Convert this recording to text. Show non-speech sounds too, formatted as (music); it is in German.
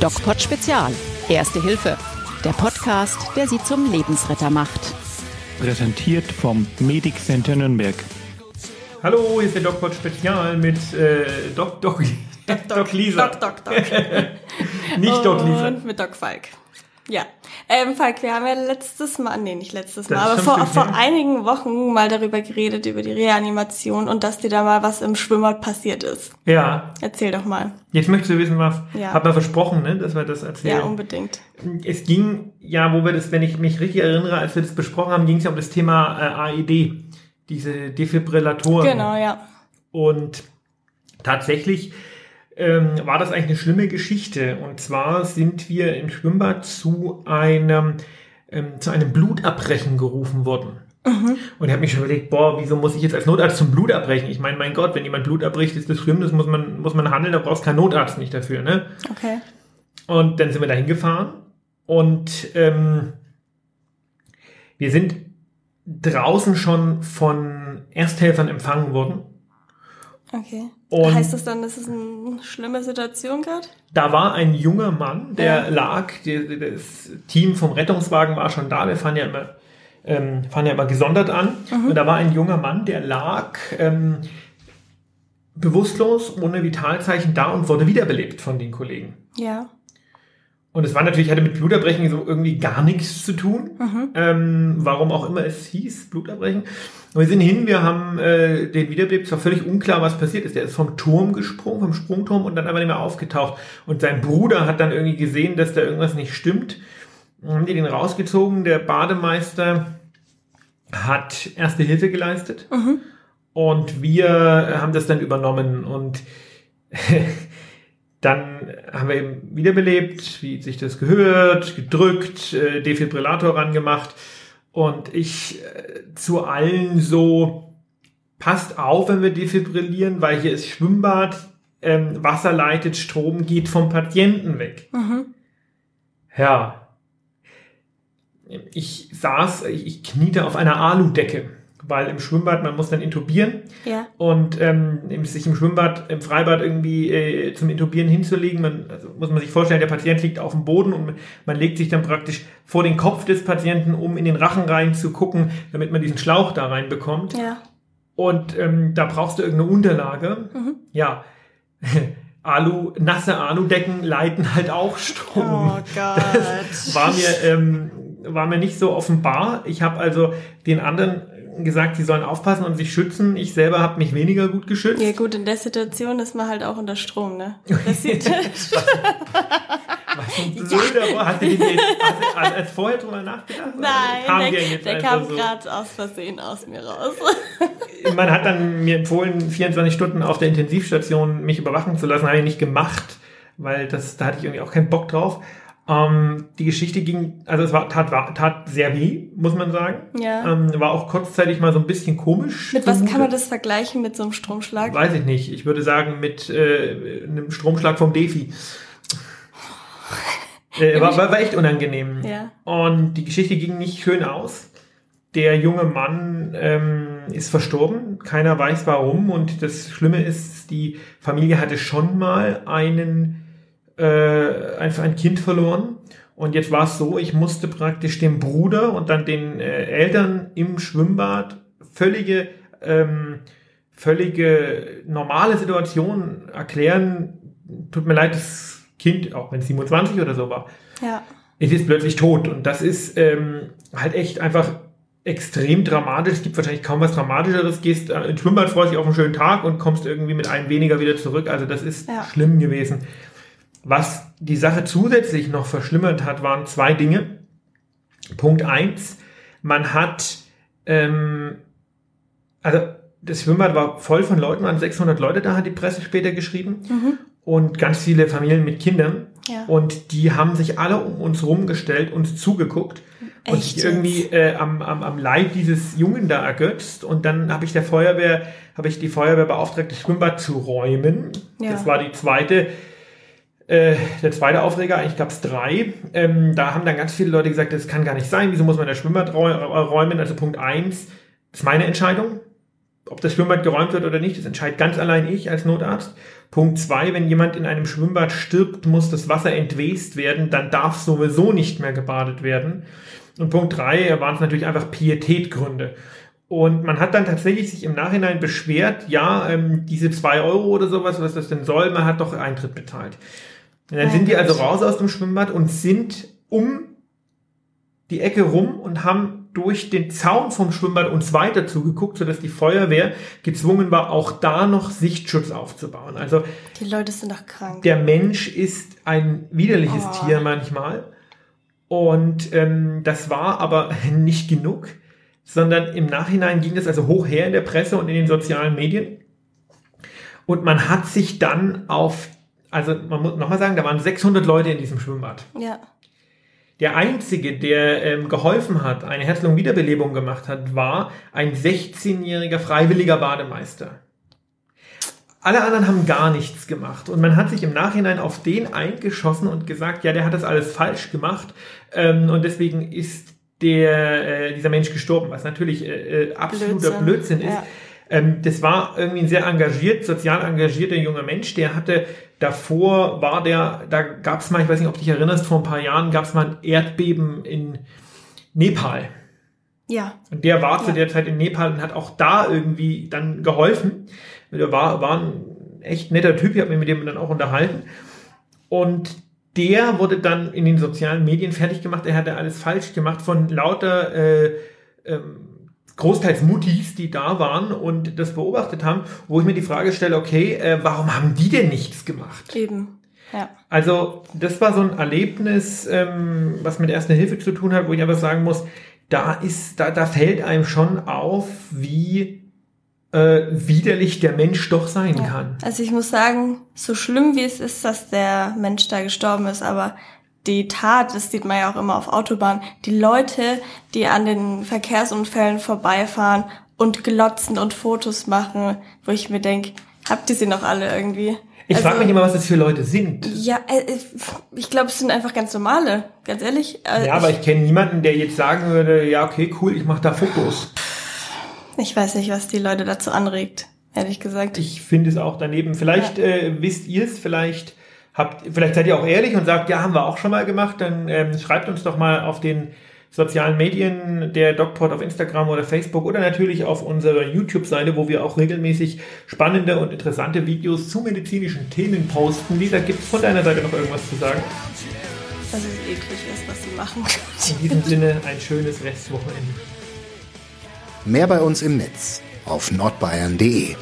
DocPod Spezial. Erste Hilfe. Der Podcast, der Sie zum Lebensretter macht. Präsentiert vom Medic Center Nürnberg. Hallo, hier ist der DocPod Spezial mit äh, Doc, Doc, Doc, Doc Lisa. Doc, Doc, Doc. (laughs) Nicht Doc Lisa. Und mit Doc Falk. Ja. Ähm, Falk, wir haben ja letztes Mal, nee, nicht letztes Mal, aber vor, vor einigen Wochen mal darüber geredet, über die Reanimation und dass dir da mal was im Schwimmbad passiert ist. Ja, Erzähl doch mal. jetzt möchtest du wissen, was. Ja. Hab mal versprochen, ne, dass wir das Ja, erzählen. unbedingt. es ging, ja, wo wir das, wenn ich mich richtig erinnere, als wir das besprochen haben, ging es ja um das Thema äh, AED, diese Defibrillatoren. Genau, ja. Und tatsächlich ähm, war das eigentlich eine schlimme Geschichte. Und zwar sind wir im Schwimmbad zu einem, ähm, zu einem Blutabbrechen gerufen worden. Und ich habe mich schon überlegt, boah, wieso muss ich jetzt als Notarzt zum Blut abbrechen? Ich meine, mein Gott, wenn jemand Blut abbricht, ist das schlimm, das muss man, muss man handeln, da brauchst kein Notarzt nicht dafür, ne? Okay. Und dann sind wir da hingefahren und ähm, wir sind draußen schon von Ersthelfern empfangen worden. Okay. Und- heißt das dann, das ist eine schlimme Situation gerade? Da war ein junger Mann, der Ja. lag, die, das Team vom Rettungswagen war schon da, wir fahren ja immer, ähm, fahren ja immer gesondert an. Und da war ein junger Mann, der lag ähm, bewusstlos, ohne Vitalzeichen da und wurde wiederbelebt von den Kollegen. Ja. Und es war natürlich, hatte mit Bluterbrechen so irgendwie gar nichts zu tun. Ähm, warum auch immer es hieß, Bluterbrechen. Und wir sind hin, wir haben äh, den wiederbelebt. Es war völlig unklar, was passiert ist. Der ist vom Turm gesprungen, vom Sprungturm und dann einfach nicht mehr aufgetaucht. Und sein Bruder hat dann irgendwie gesehen, dass da irgendwas nicht stimmt. Dann haben die den rausgezogen. Der Bademeister hat erste Hilfe geleistet. Und wir haben das dann übernommen. Und (laughs) dann haben wir eben wiederbelebt, wie sich das gehört, gedrückt, äh, Defibrillator rangemacht. Und ich äh, zu allen so, passt auf, wenn wir defibrillieren, weil hier ist Schwimmbad, ähm, Wasser leitet, Strom geht vom Patienten weg. Ja. Ich saß, ich kniete auf einer Aludecke, weil im Schwimmbad, man muss dann intubieren. Ja. Und ähm, sich im Schwimmbad, im Freibad irgendwie äh, zum Intubieren hinzulegen, man, also muss man sich vorstellen, der Patient liegt auf dem Boden und man legt sich dann praktisch vor den Kopf des Patienten, um in den Rachen rein zu gucken, damit man diesen Schlauch da rein bekommt. Ja. Und ähm, da brauchst du irgendeine Unterlage. Ja. (laughs) Alu, nasse Aludecken leiten halt auch Strom. Oh (laughs) Gott. Das war mir, ähm, war mir nicht so offenbar. Ich habe also den anderen gesagt, sie sollen aufpassen und sich schützen. Ich selber habe mich weniger gut geschützt. Ja gut, in der Situation ist man halt auch unter Strom, ne? Das sieht, (laughs) Was ein (laughs) blöder Wort. Hast du den hast du als vorher drüber nachgedacht? Nein, kam der, der einfach kam so? gerade aus Versehen aus mir raus. (laughs) Man hat dann mir empfohlen, 24 Stunden auf der Intensivstation mich überwachen zu lassen. Habe ich nicht gemacht, weil das, da hatte ich irgendwie auch keinen Bock drauf. Ähm, die Geschichte ging, also es war, tat, war, tat sehr weh, muss man sagen. Ja. Ähm, war auch kurzzeitig mal so ein bisschen komisch. Mit was kann man das vergleichen mit so einem Stromschlag? Weiß ich nicht. Ich würde sagen mit äh, einem Stromschlag vom Defi. (laughs) Äh, war, war, war echt unangenehm. Ja. Und die Geschichte ging nicht schön aus. Der junge Mann ähm, ist verstorben. Keiner weiß warum. Und das Schlimme ist, die Familie hatte schon mal einen, äh, einfach ein Kind verloren. Und jetzt war es so, ich musste praktisch dem Bruder und dann den äh, Eltern im Schwimmbad völlige, ähm, völlige normale Situation erklären. Tut mir leid, das Kind, auch wenn es 27 oder so war, Ja. es ist plötzlich tot. Und das ist ähm, halt echt einfach extrem dramatisch. Es gibt wahrscheinlich kaum was Dramatischeres. Gehst äh, ins Schwimmbad, freust dich auf einen schönen Tag und kommst irgendwie mit einem weniger wieder zurück. Also das ist Ja. schlimm gewesen. Was die Sache zusätzlich noch verschlimmert hat, waren zwei Dinge. Punkt eins, man hat, ähm, also das Schwimmbad war voll von Leuten, waren 600 Leute da, hat die Presse später geschrieben. Und ganz viele Familien mit Kindern. Ja. Und die haben sich alle um uns rumgestellt, uns zugeguckt und Echt sich irgendwie äh, am, am, am Leid dieses Jungen da ergötzt. Und dann habe ich der Feuerwehr, habe ich die Feuerwehr beauftragt, das Schwimmbad zu räumen. Ja. Das war die zweite, äh, der zweite Aufreger, eigentlich gab es drei. Ähm, da haben dann ganz viele Leute gesagt, das kann gar nicht sein, wieso muss man das Schwimmbad räu- räumen? Also Punkt eins ist meine Entscheidung. ob das Schwimmbad geräumt wird oder nicht, das entscheidet ganz allein ich als Notarzt. Punkt zwei, wenn jemand in einem Schwimmbad stirbt, muss das Wasser entwest werden, dann darf sowieso nicht mehr gebadet werden. Und Punkt drei waren es natürlich einfach Pietätgründe. Und man hat dann tatsächlich sich im Nachhinein beschwert, ja, ähm, diese zwei Euro oder sowas, was das denn soll, man hat doch Eintritt bezahlt. Und dann sind die also raus aus dem Schwimmbad und sind um die Ecke rum und haben durch den Zaun vom Schwimmbad uns weiter zugeguckt, sodass die Feuerwehr gezwungen war, auch da noch Sichtschutz aufzubauen. Also die Leute sind doch krank. Der Mensch ist ein widerliches oh. Tier manchmal. Und ähm, das war aber (laughs) nicht genug sondern im Nachhinein ging das also hoch her in der Presse und in den sozialen Medien. Und man hat sich dann auf, also man muss nochmal sagen, da waren 600 Leute in diesem Schwimmbad. Ja. Der einzige, der ähm, geholfen hat, eine Herz-Lungen-Wiederbelebung gemacht hat, war ein 16-jähriger freiwilliger Bademeister. Alle anderen haben gar nichts gemacht. Und man hat sich im Nachhinein auf den eingeschossen und gesagt, ja, der hat das alles falsch gemacht. Ähm, und deswegen ist der, äh, dieser Mensch gestorben, was natürlich äh, äh absoluter Blödsinn, Blödsinn ist. Ja. Ähm, das war irgendwie ein sehr engagiert, sozial engagierter junger Mensch, der hatte davor war der, da gab es mal, ich weiß nicht, ob du dich erinnerst, vor ein paar Jahren gab es mal ein Erdbeben in Nepal. Ja. Und der war ja. zu der Zeit in Nepal und hat auch da irgendwie dann geholfen. Der war, war ein echt netter Typ, ich habe mich mit dem dann auch unterhalten. Und der wurde dann in den sozialen Medien fertig gemacht, er hatte alles falsch gemacht von lauter äh, ähm, großteils Mutis, die da waren und das beobachtet haben, wo ich mir die Frage stelle, okay, äh, warum haben die denn nichts gemacht? Eben. Ja. Also das war so ein Erlebnis, ähm, was mit Erster Hilfe zu tun hat, wo ich aber sagen muss, da ist, da, da fällt einem schon auf, wie äh, widerlich der Mensch doch sein ja. kann. Also ich muss sagen, so schlimm wie es ist, dass der Mensch da gestorben ist, aber die Tat, das sieht man ja auch immer auf Autobahnen, die Leute, die an den Verkehrsunfällen vorbeifahren und glotzen und Fotos machen, wo ich mir denke, habt ihr sie noch alle irgendwie? Ich also, frage mich immer, was das für Leute sind. Ja, äh, ich glaube, es sind einfach ganz normale, ganz ehrlich. Äh, ja, aber ich, ich kenne niemanden, der jetzt sagen würde, ja, okay, cool, ich mache da Fotos. Ich weiß nicht, was die Leute dazu anregt, ehrlich gesagt. Ich finde es auch daneben. Vielleicht ja. äh, wisst ihr es, vielleicht habt, vielleicht seid ihr auch ehrlich und sagt, ja, haben wir auch schon mal gemacht. Dann ähm, schreibt uns doch mal auf den sozialen Medien, der DocPod auf Instagram oder Facebook oder natürlich auf unserer YouTube-Seite, wo wir auch regelmäßig spannende und interessante Videos zu medizinischen Themen posten. Lisa, gibt es von deiner Seite noch irgendwas zu sagen? Dass es eklig ist, was sie machen. In diesem Sinne ein schönes Restwochenende. Mehr bei uns im Netz auf nordbayern.de